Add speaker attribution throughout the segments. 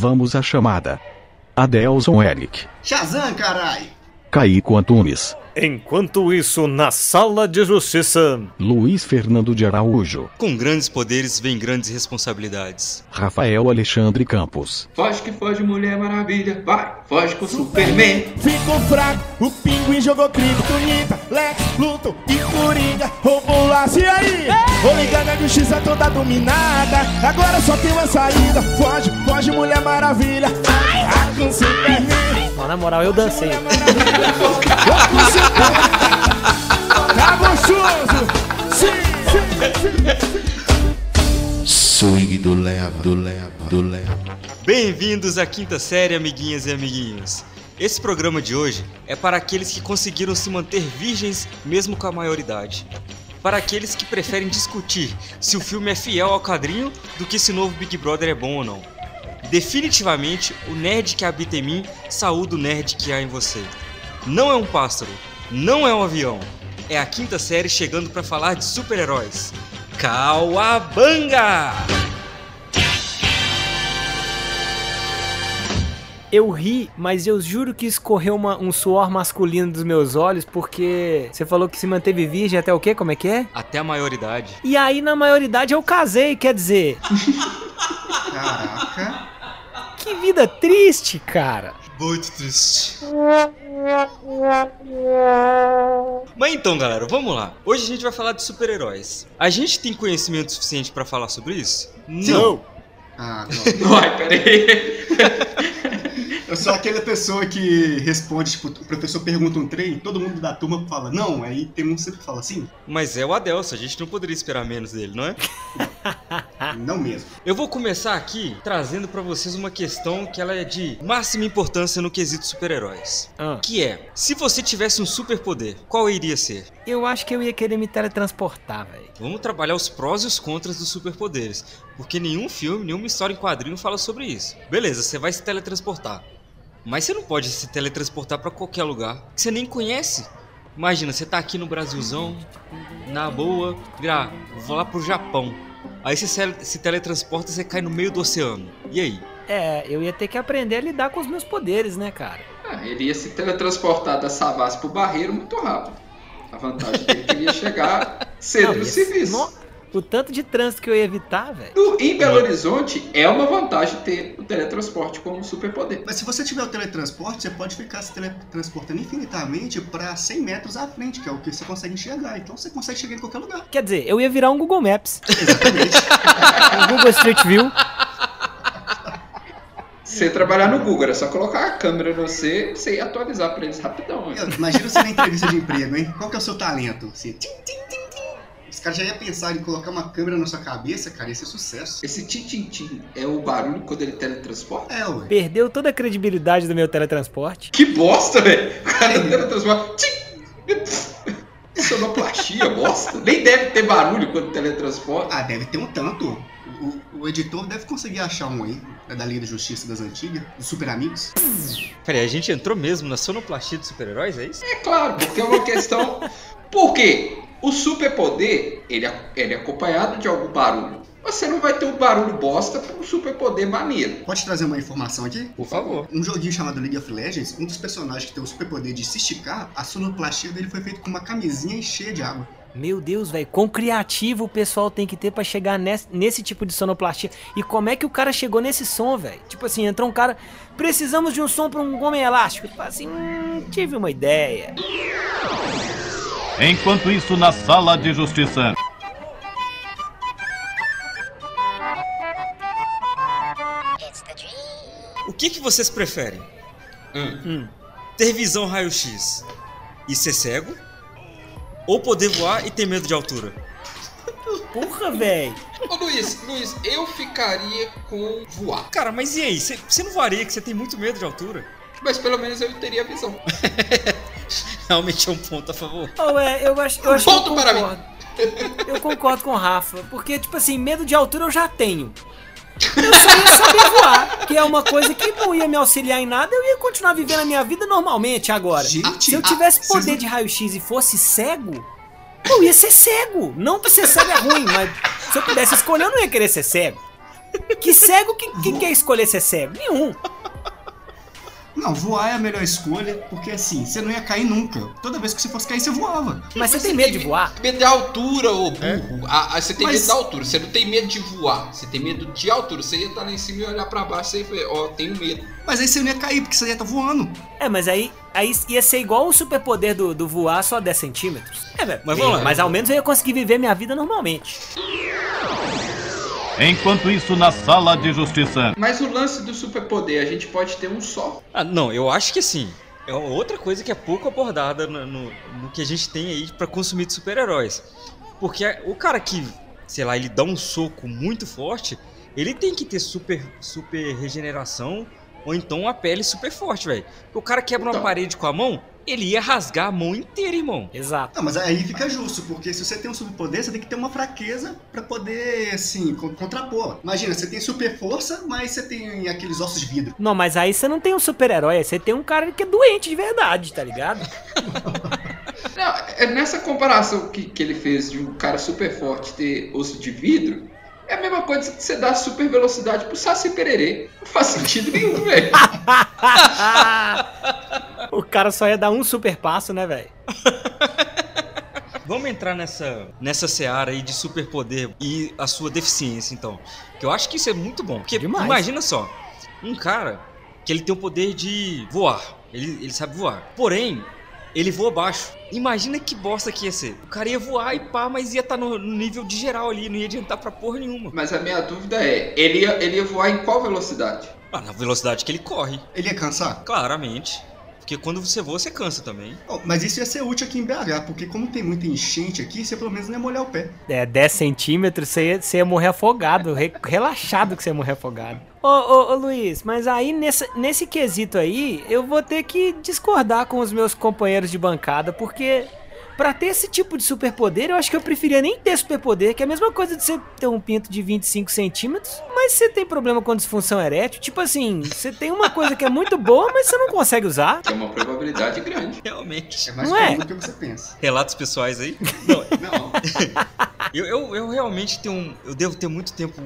Speaker 1: Vamos à chamada. Adelson Eric.
Speaker 2: Shazam, carai!
Speaker 1: Caíco Antunes.
Speaker 3: Enquanto isso, na sala de justiça.
Speaker 1: Luiz Fernando de Araújo.
Speaker 4: Com grandes poderes vem grandes responsabilidades.
Speaker 1: Rafael Alexandre Campos.
Speaker 5: Foge que foge, Mulher Maravilha. Vai, foge com o Superman.
Speaker 6: Ficou fraco, o pinguim jogou criptonita. Lex, Luto e Coringa roubou laço. E aí? Vou ligar na justiça toda dominada. Agora só tem uma saída. Foge, foge, Mulher Maravilha. Vai, com o Superman.
Speaker 3: Ó, na moral, eu dancei.
Speaker 6: Tá gostoso? Sim, sim, sim.
Speaker 7: Swing do leva, do leva, do leva.
Speaker 4: Bem-vindos à quinta série, amiguinhas e amiguinhos. Esse programa de hoje é para aqueles que conseguiram se manter virgens mesmo com a maioridade. Para aqueles que preferem discutir se o filme é fiel ao quadrinho do que se o novo Big Brother é bom ou não. Definitivamente, o nerd que habita em mim saúda o nerd que há em você. Não é um pássaro, não é um avião. É a quinta série chegando para falar de super-heróis. Cauabanga!
Speaker 3: Eu ri, mas eu juro que escorreu uma- um suor masculino dos meus olhos, porque você falou que se manteve virgem até o quê? Como é que é?
Speaker 4: Até a maioridade.
Speaker 3: E aí, na maioridade, eu casei, quer dizer.
Speaker 2: Caraca.
Speaker 3: Que vida triste, cara.
Speaker 4: Muito triste. Mas então, galera, vamos lá. Hoje a gente vai falar de super-heróis. A gente tem conhecimento suficiente pra falar sobre isso? Não.
Speaker 2: Ah, não.
Speaker 5: Vai, peraí.
Speaker 2: Eu sou aquela pessoa que responde, tipo, o professor pergunta um trem, todo mundo da turma fala, não, aí tem um sempre que fala assim,
Speaker 4: Mas é o Adelson, a gente não poderia esperar menos dele, não é?
Speaker 2: não mesmo.
Speaker 4: Eu vou começar aqui trazendo pra vocês uma questão que ela é de máxima importância no quesito super-heróis.
Speaker 3: Ah,
Speaker 4: Que é, se você tivesse um superpoder, qual iria ser?
Speaker 3: eu acho que eu ia querer me teletransportar, velho.
Speaker 4: Vamos trabalhar os prós e os contras dos superpoderes, porque nenhum filme, nenhuma história em quadrinho fala sobre isso. Beleza, você vai se teletransportar. Mas você não pode se teletransportar pra qualquer lugar que você nem conhece. Imagina, você tá aqui no Brasilzão, na boa, gra, vou lá pro Japão. Aí você se- teletransporta e você cai no meio do oceano. E aí?
Speaker 3: É, eu ia ter que aprender a lidar com os meus poderes, né, cara?
Speaker 5: Ah, ele ia se teletransportar da Savassi pro Barreiro muito rápido. A vantagem dele é que ele ia chegar cedo
Speaker 3: Não,
Speaker 5: no serviço.
Speaker 3: no- O tanto de trânsito que eu ia evitar, velho.
Speaker 5: Em Belo Horizonte, é uma vantagem ter o teletransporte como superpoder.
Speaker 2: Mas se você tiver o teletransporte, você pode ficar se teletransportando infinitamente pra 100 metros à frente, que é o que você consegue enxergar. Então você consegue chegar em qualquer lugar.
Speaker 3: Quer dizer, eu ia virar um Google Maps,
Speaker 2: Exatamente.
Speaker 3: um Google Street View.
Speaker 5: Você trabalhar no Google, era só colocar a câmera no você, você ia atualizar pra eles rapidão. hein?
Speaker 2: Imagina você na entrevista de emprego, hein? Qual que é o seu talento? Assim, tim, tim, tim, Os caras já iam pensar em colocar uma câmera na sua cabeça, cara, ia ser sucesso.
Speaker 5: Esse tim-tim-tim é o barulho quando ele teletransporta?
Speaker 2: É, ué.
Speaker 3: Perdeu toda a credibilidade do meu teletransporte.
Speaker 5: Que bosta, velho! O cara teletransporta. Tim! Sonoplastia, bosta. Nem deve ter barulho quando teletransporta.
Speaker 2: Ah, deve ter um tanto. O, o editor deve conseguir achar um aí, é da Liga da Justiça das Antigas, dos Super Amigos.
Speaker 4: Peraí, a gente entrou mesmo na sonoplastia dos super-heróis, é isso?
Speaker 5: É claro, porque é uma questão. Por quê? O superpoder, ele é, ele é acompanhado de algum barulho. Você não vai ter um barulho bosta para um superpoder maneiro.
Speaker 2: Pode trazer uma informação aqui?
Speaker 4: Por favor.
Speaker 2: Um joguinho chamado League of Legends, um dos personagens que tem o superpoder de se esticar, a sonoplastia dele foi feita com uma camisinha cheia de água.
Speaker 3: Meu Deus, velho, quão criativo o pessoal tem que ter pra chegar nesse, nesse tipo de sonoplastia. E como é que o cara chegou nesse som, velho? Tipo assim, entrou um cara, precisamos de um som pra um homem elástico. Tipo assim, hum, tive uma ideia.
Speaker 8: Enquanto isso, na sala de justiça.
Speaker 4: O que, que vocês preferem?
Speaker 3: Hum.
Speaker 4: Ter visão raio-x e ser cego? Ou poder voar e ter medo de altura?
Speaker 3: Porra, velho.
Speaker 5: Ô Luiz, Luiz, eu ficaria com voar.
Speaker 4: Cara, mas e aí? Você você não varia que você tem muito medo de altura?
Speaker 5: Mas pelo menos eu teria visão.
Speaker 4: Realmente é um ponto a favor.
Speaker 3: Oh, é, eu acho, eu acho eu
Speaker 5: Ponto para mim.
Speaker 3: Eu concordo com o Rafa, porque, tipo assim, medo de altura eu já tenho. Eu só ia saber voar, que é uma coisa que não ia me auxiliar em nada, eu ia continuar vivendo a minha vida normalmente agora.
Speaker 2: Gente,
Speaker 3: Se eu
Speaker 2: ah,
Speaker 3: tivesse
Speaker 2: vocês
Speaker 3: poder de raio-x e fosse cego, eu ia ser cego. Não que ser cego é ruim, mas se eu pudesse escolher, eu não ia querer ser cego. Que cego que, que quer escolher ser cego? Nenhum.
Speaker 2: Não, voar é a melhor escolha, porque assim, você não ia cair nunca. Toda vez que você fosse cair, você voava.
Speaker 3: Mas você tem medo de voar?
Speaker 5: Medo de altura, ô burro. Ah, ah, você tem
Speaker 2: Mas-
Speaker 5: medo da altura, você não tem medo de voar. Você tem medo de altura. Você ia estar lá em cima e olhar pra baixo e ver, ó, tenho medo.
Speaker 2: Mas aí você não ia cair, porque você ia estar voando.
Speaker 3: É, mas aí, aí ia ser igual o superpoder do, do voar só 10 centímetros. É, velho.
Speaker 4: Mas vamos lá.
Speaker 3: Mas ao menos eu ia conseguir viver minha vida normalmente.
Speaker 8: Enquanto isso, na sala de justiça.
Speaker 5: Mas o lance do superpoder, a gente pode ter um só.
Speaker 4: Ah, não, eu acho que sim. É outra coisa que é pouco abordada no, no- no que a gente tem aí pra consumir de super-heróis. Porque o cara que, sei lá, ele dá um soco muito forte, ele tem que ter super, super regeneração ou então uma pele super forte, velho. Porque O cara quebra uma
Speaker 5: Então.
Speaker 4: parede com a mão, ele ia rasgar a mão inteira, irmão.
Speaker 3: Exato.
Speaker 2: Não, mas aí fica justo, porque se você tem um superpoder, você tem que ter uma fraqueza pra poder, assim, con- contrapor. Imagina, você tem super força, mas você tem aqueles ossos de vidro.
Speaker 3: Não, mas aí você não tem um super-herói, aí você tem um cara que é doente de verdade, tá ligado?
Speaker 5: Não, é nessa comparação que, que ele fez de um cara super forte ter osso de vidro, é a mesma coisa que você dá super velocidade pro Saci Pererê. Não faz sentido nenhum, velho.
Speaker 3: o cara só ia dar um super passo, né, velho?
Speaker 4: Vamos entrar nessa, nessa seara aí de superpoder e a sua deficiência, então. Que eu acho que isso é muito bom. Porque
Speaker 3: Demais.
Speaker 4: imagina só, um cara que ele tem o poder de voar. Ele, ele sabe voar. Porém, ele voa baixo. Imagina que bosta que ia ser. O cara ia voar e pá, mas ia estar no, no nível de geral ali, não ia adiantar pra porra nenhuma.
Speaker 5: Mas a minha dúvida é, ele ia, ele ia voar em qual velocidade?
Speaker 4: Ah, na velocidade que ele corre,
Speaker 2: Ele ia cansar?
Speaker 4: claramente. Porque quando você voa, você cansa também.
Speaker 2: Oh, mas isso ia ser útil aqui em BH, porque como tem muita enchente aqui, você pelo menos não ia molhar o pé.
Speaker 3: É, 10 centímetros, você ia, você ia morrer afogado. re- relaxado que você ia morrer afogado. Ô, ô, ô, Luiz, mas aí nessa, nesse quesito aí, eu vou ter que discordar com os meus companheiros de bancada, porque pra ter esse tipo de superpoder, eu acho que eu preferia nem ter superpoder, que é a mesma coisa de você ter um pinto de 25 centímetros, mas você tem problema com disfunção erétil. Tipo assim, você tem uma coisa que é muito boa, mas você não consegue usar.
Speaker 5: É uma probabilidade grande.
Speaker 4: Realmente.
Speaker 2: É mais
Speaker 3: Não é?
Speaker 2: comum do que você pensa.
Speaker 4: Relatos pessoais aí? Não,
Speaker 5: Não,
Speaker 4: Eu, eu, eu realmente tenho um. Eu devo ter muito tempo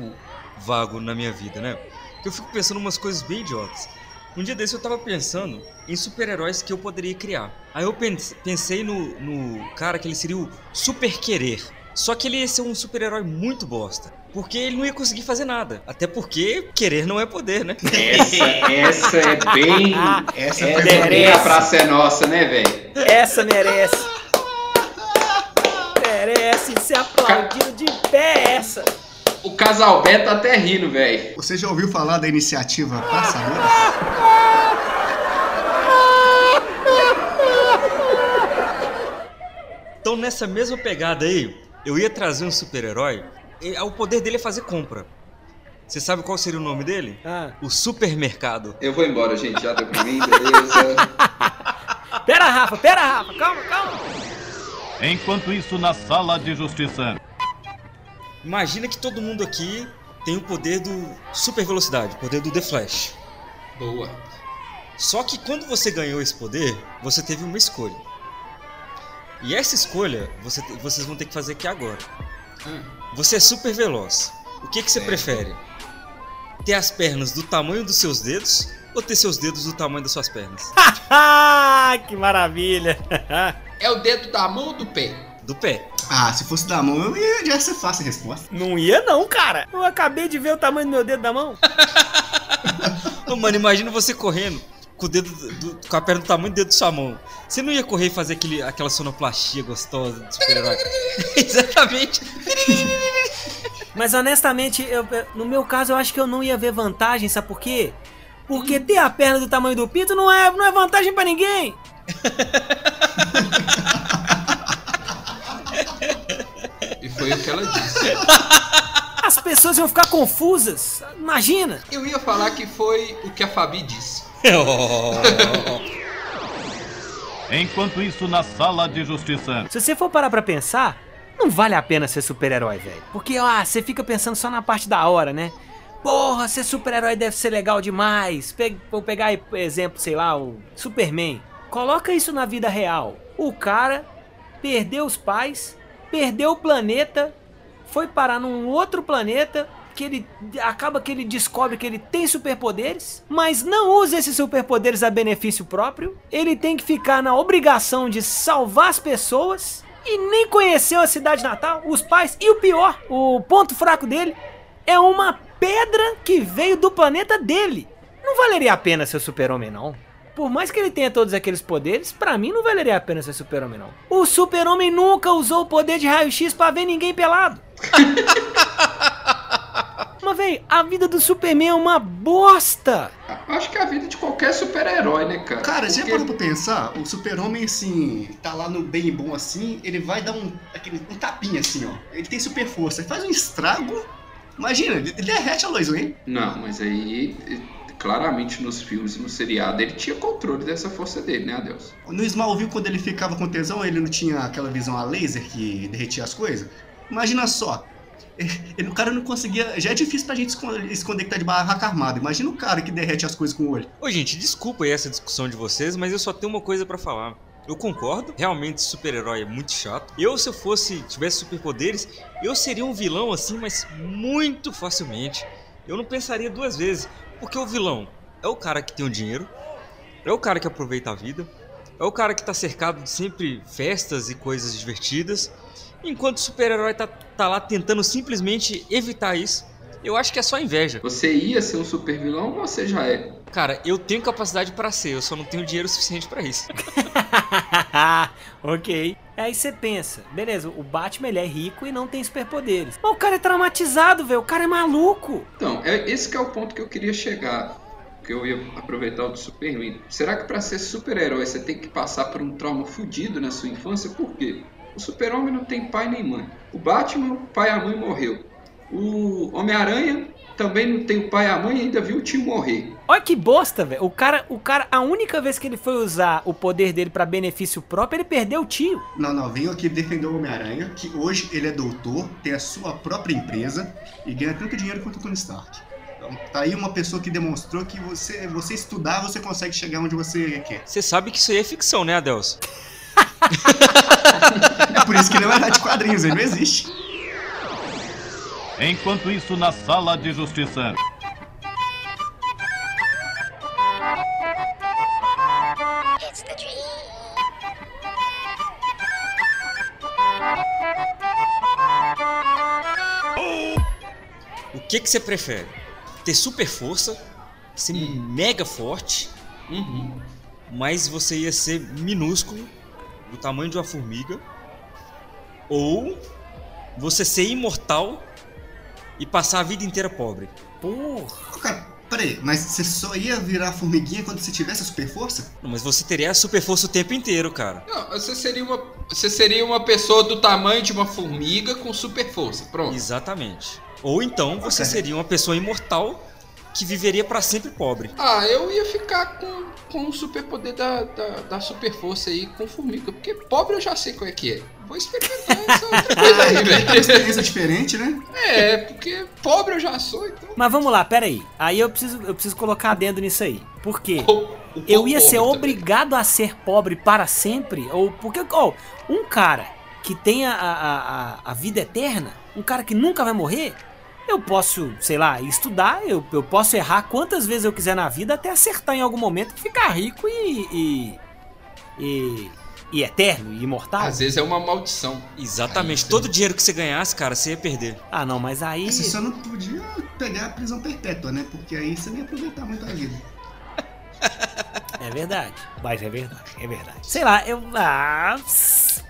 Speaker 4: vago na minha vida, né? Que eu fico pensando umas coisas bem idiotas. Um dia desse eu tava pensando em super-heróis que eu poderia criar. Aí eu pense- pensei no, no cara que ele seria o Super Querer. Só que ele ia ser um super-herói muito bosta. Porque ele não ia conseguir fazer nada. Até porque querer não é poder, né?
Speaker 5: essa, essa é bem...
Speaker 2: Essa
Speaker 5: Essa
Speaker 2: foi
Speaker 5: é
Speaker 2: boa.
Speaker 5: bem a praça é nossa, né, velho?
Speaker 3: Essa merece. Merece ser aplaudido de pé essa.
Speaker 5: O casal Beto tá até rindo, velho.
Speaker 2: Você já ouviu falar da iniciativa Passareiras?
Speaker 4: Então nessa mesma pegada aí, eu ia trazer um super-herói. e O poder dele é fazer compra. Você sabe qual seria o nome dele?
Speaker 3: Ah.
Speaker 4: O supermercado.
Speaker 5: Eu vou embora, gente. Já deu pra mim, beleza?
Speaker 3: Pera, Rafa, pera, Rafa, calma, calma.
Speaker 8: Enquanto isso, na sala de justiça.
Speaker 4: Imagina que todo mundo aqui tem o poder do super velocidade, o poder do The Flash.
Speaker 5: Boa.
Speaker 4: Só que quando você ganhou esse poder, você teve uma escolha. E essa escolha você vocês vão ter que fazer aqui agora.
Speaker 5: Hum.
Speaker 4: Você é super veloz. O que, que você
Speaker 5: Certo.
Speaker 4: prefere? Ter as pernas do tamanho dos seus dedos ou ter seus dedos do tamanho das suas pernas?
Speaker 3: Ah, que maravilha.
Speaker 5: É o dedo da mão ou do pé?
Speaker 4: Do pé.
Speaker 2: Ah, se fosse da mão, eu ia, já ser fácil a resposta.
Speaker 3: Não ia não, cara. Eu acabei de ver o tamanho do meu dedo da mão.
Speaker 4: Ô, mano, imagina você correndo com o dedo do- com a perna do tamanho do dedo da sua mão. Você não ia correr e fazer aquele, aquela sonoplastia gostosa de super-herói? Exatamente.
Speaker 3: Mas honestamente, eu- eu- no meu caso, eu acho que eu não ia ver vantagem, sabe por quê? Porque ter a perna do tamanho do pinto não é, não é vantagem pra ninguém.
Speaker 5: E foi o que ela disse.
Speaker 3: As pessoas iam ficar confusas. Imagina.
Speaker 5: Eu ia falar que foi o que a Fabi disse.
Speaker 8: Enquanto isso, na sala de justiça.
Speaker 3: Se você for parar pra pensar, não vale a pena ser super-herói, velho. Porque, ah, você fica pensando só na parte da hora, né? Porra, ser super-herói deve ser legal demais. Pe vou pegar exemplo, sei lá, o Superman. Coloca isso na vida real. O cara perdeu os pais, perdeu o planeta, foi parar num outro planeta que ele acaba que ele descobre que ele tem superpoderes, mas não usa esses superpoderes a benefício próprio. Ele tem que ficar na obrigação de salvar as pessoas e nem conheceu a cidade natal, os pais e o pior, o ponto fraco dele é uma pedra que veio do planeta dele. Não valeria a pena ser super-homem não. Por mais que ele tenha todos aqueles poderes, pra mim não valeria a pena ser super-homem não. O super-homem nunca usou o poder de raio-x pra ver ninguém pelado. Mas, véi, a vida do Superman é uma bosta.
Speaker 5: Acho que é a vida de qualquer super-herói, né, cara?
Speaker 2: Cara, já
Speaker 5: Porque-
Speaker 2: parou pra pensar? O super-homem, assim, tá lá no bem e bom assim, ele vai dar um, aquele, um tapinha assim, ó. Ele tem super força, ele faz um estrago. Imagina, ele derrete a Lois Lane.
Speaker 5: Não, mas aí, claramente nos filmes e no seriado, ele tinha controle dessa força dele, né, Adeus?
Speaker 2: No Smallville, quando ele ficava com tesão, ele não tinha aquela visão a laser que derretia as coisas? Imagina só. Ele, o cara não conseguia. Já é difícil pra gente esconder, esconder que tá de barraca armada. Imagina o cara que derrete as coisas com o olho.
Speaker 4: Ô, gente, desculpa aí essa discussão de vocês, mas eu só tenho uma coisa pra falar. Eu concordo, realmente super-herói é muito chato. Eu, se eu fosse, tivesse superpoderes, eu seria um vilão assim, mas muito facilmente. Eu não pensaria duas vezes, porque o vilão é o cara que tem o dinheiro, é o cara que aproveita a vida, é o cara que tá cercado de sempre festas e coisas divertidas, enquanto o super-herói tá, tá lá tentando simplesmente evitar isso. Eu acho que é só inveja.
Speaker 5: Você ia ser um super vilão ou você já é?
Speaker 4: Cara, eu tenho capacidade pra ser, eu só não tenho dinheiro suficiente pra isso.
Speaker 3: ok. Aí você pensa, beleza, o Batman ele é rico e não tem superpoderes. Mas o cara é traumatizado, velho. O cara é maluco.
Speaker 5: Então, é, esse que é o ponto que eu queria chegar. Que eu ia aproveitar o do Superman. Será que pra ser super-herói você tem que passar por um trauma fudido na sua infância? Por quê? O super-homem não tem pai nem mãe. O Batman, pai e a mãe morreu. O Homem-Aranha também não tem o pai e a mãe e ainda viu o tio morrer.
Speaker 3: Olha que bosta, velho. O cara, o cara, a única vez que ele foi usar o poder dele pra benefício próprio, ele perdeu o tio.
Speaker 2: Não, não, venho aqui defender o Homem-Aranha, que hoje ele é doutor, tem a sua própria empresa e ganha tanto dinheiro quanto o Tony Stark. Então, tá aí uma pessoa que demonstrou que você, você estudar, você consegue chegar onde você quer.
Speaker 4: Você sabe que isso aí é ficção, né, Adelso?
Speaker 2: É por isso que ele não é de quadrinhos, ele não existe.
Speaker 8: Enquanto isso, na sala de justiça.
Speaker 4: O que que você prefere? Ter super força, ser mega forte,
Speaker 5: Uhum.
Speaker 4: mas você ia ser minúsculo, do tamanho de uma formiga, ou você ser imortal e passar a vida inteira pobre?
Speaker 3: Porra.
Speaker 2: Cara, peraí, mas você só ia virar formiguinha quando você tivesse a super força?
Speaker 4: Não, Mas você teria a super força o tempo inteiro, cara.
Speaker 5: Não, você seria uma, você seria uma pessoa do tamanho de uma formiga com super força. Pronto.
Speaker 4: Exatamente. Ou então você
Speaker 2: Ok.
Speaker 4: seria uma pessoa imortal que viveria pra sempre pobre.
Speaker 5: Ah, eu ia ficar com, com o superpoder da, da, da super força aí com formiga. Porque pobre eu já sei qual é que é. Vou experimentar essa outra coisa aí,
Speaker 2: Uma
Speaker 5: velho.
Speaker 2: experiência diferente, né?
Speaker 5: É, porque pobre eu já sou, então.
Speaker 3: Mas vamos lá, pera aí. Aí eu preciso, eu preciso colocar dentro nisso aí. Por quê?
Speaker 5: O- o
Speaker 3: Eu ia
Speaker 5: pobre
Speaker 3: ser
Speaker 5: também.
Speaker 3: obrigado a ser pobre para sempre? Ou porque, ó, um cara que tem a, a, a, a vida eterna, um cara que nunca vai morrer, eu posso, sei lá, estudar, eu, eu posso errar quantas vezes eu quiser na vida até acertar em algum momento e ficar rico e. e. e, e eterno e imortal.
Speaker 5: Às vezes é uma maldição.
Speaker 4: Exatamente.
Speaker 5: Aí,
Speaker 4: Todo o dinheiro que você ganhasse, cara, você ia perder.
Speaker 3: Ah, não, mas aí.
Speaker 2: Você só não podia pegar a prisão perpétua, né? Porque aí você não ia aproveitar muito a vida.
Speaker 3: É verdade. Mas é verdade, é verdade. Sei lá, eu. Ah.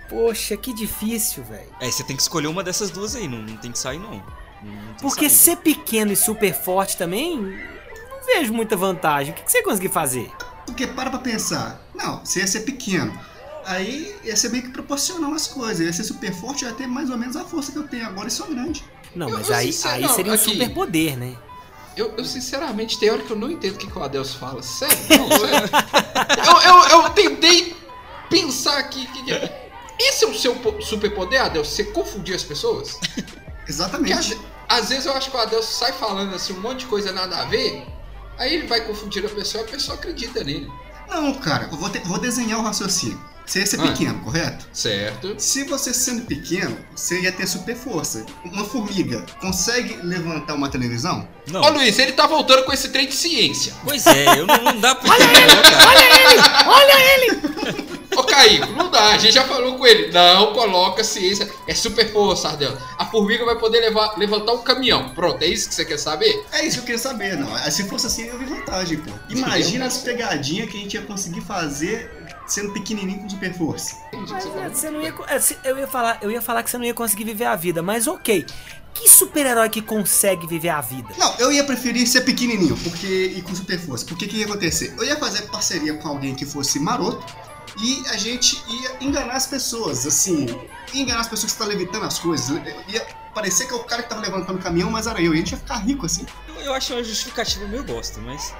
Speaker 3: Poxa, que difícil, velho.
Speaker 4: É, você tem que escolher uma dessas duas aí, não, não tem que sair não. Não
Speaker 3: Porque
Speaker 4: sair.
Speaker 3: ser pequeno e super forte também, não vejo muita vantagem. O que que você conseguir fazer?
Speaker 2: Porque para pra pensar. Não, você ia ser pequeno. Aí ia ser meio que proporcional as coisas. Ia ser super forte, ia ter mais ou menos a força que eu tenho agora e sou grande.
Speaker 3: Não,
Speaker 5: Eu-
Speaker 3: mas
Speaker 5: eu
Speaker 3: aí,
Speaker 5: sincero-
Speaker 3: aí
Speaker 5: não,
Speaker 3: seria um
Speaker 5: aqui.
Speaker 3: super poder, né?
Speaker 5: Eu, eu, sinceramente, tem hora que eu não entendo o que, que o Adelso fala. Sério, não, sério. eu, eu, eu tentei pensar aqui. Que, que- esse é o seu po- superpoder, Adelso? Você confundir as pessoas? Porque
Speaker 2: Exatamente.
Speaker 5: às, às vezes eu acho que o Adelso sai falando assim um monte de coisa nada a ver. Aí ele vai confundir a pessoa e a pessoa acredita nele.
Speaker 2: Não, cara, eu vou, te- vou desenhar o raciocínio. Você ia ser
Speaker 5: Ah.
Speaker 2: pequeno, correto?
Speaker 5: Certo.
Speaker 2: Se você sendo pequeno, você ia ter super força. Uma formiga consegue levantar uma televisão?
Speaker 4: Não.
Speaker 5: Ô Luiz, ele tá voltando com esse trem de ciência.
Speaker 4: Pois é, eu não, não dá pra entender, não, cara.
Speaker 5: Ô Caíco, não dá, a gente já falou com ele. Não coloca ciência. É super força, Ardel. A formiga vai poder levar, levantar um caminhão. Pronto, é isso que você quer saber?
Speaker 2: É isso que eu queria saber, não. Se fosse assim, eu vi vantagem, pô. Imagina as pegadinhas que a gente ia conseguir fazer sendo pequenininho com super força.
Speaker 3: Mas
Speaker 5: você
Speaker 3: é,
Speaker 5: falou.
Speaker 3: você não ia, é, eu ia falar, eu ia falar que você não ia conseguir viver a vida, mas ok. Que super-herói que consegue viver a vida?
Speaker 2: Não, eu ia preferir ser pequenininho porque e com super força. Porque o que ia acontecer? Eu ia fazer parceria com alguém que fosse maroto e a gente ia enganar as pessoas, assim, ia enganar as pessoas que estão levitando as coisas. Ia parecer que é o cara que tava levantando o caminhão, mas era eu. E a gente ia ficar rico, assim.
Speaker 4: Eu, eu acho uma justificativa meio bosta, mas.